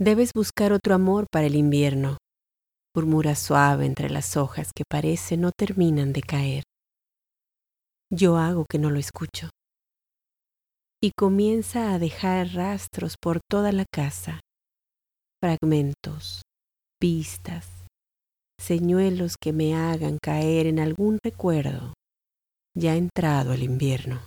Debes buscar otro amor para el invierno, murmura suave entre las hojas que parece no terminan de caer. Yo hago que no lo escucho. Y comienza a dejar rastros por toda la casa, fragmentos, pistas, señuelos que me hagan caer en algún recuerdo ya ha entrado el invierno.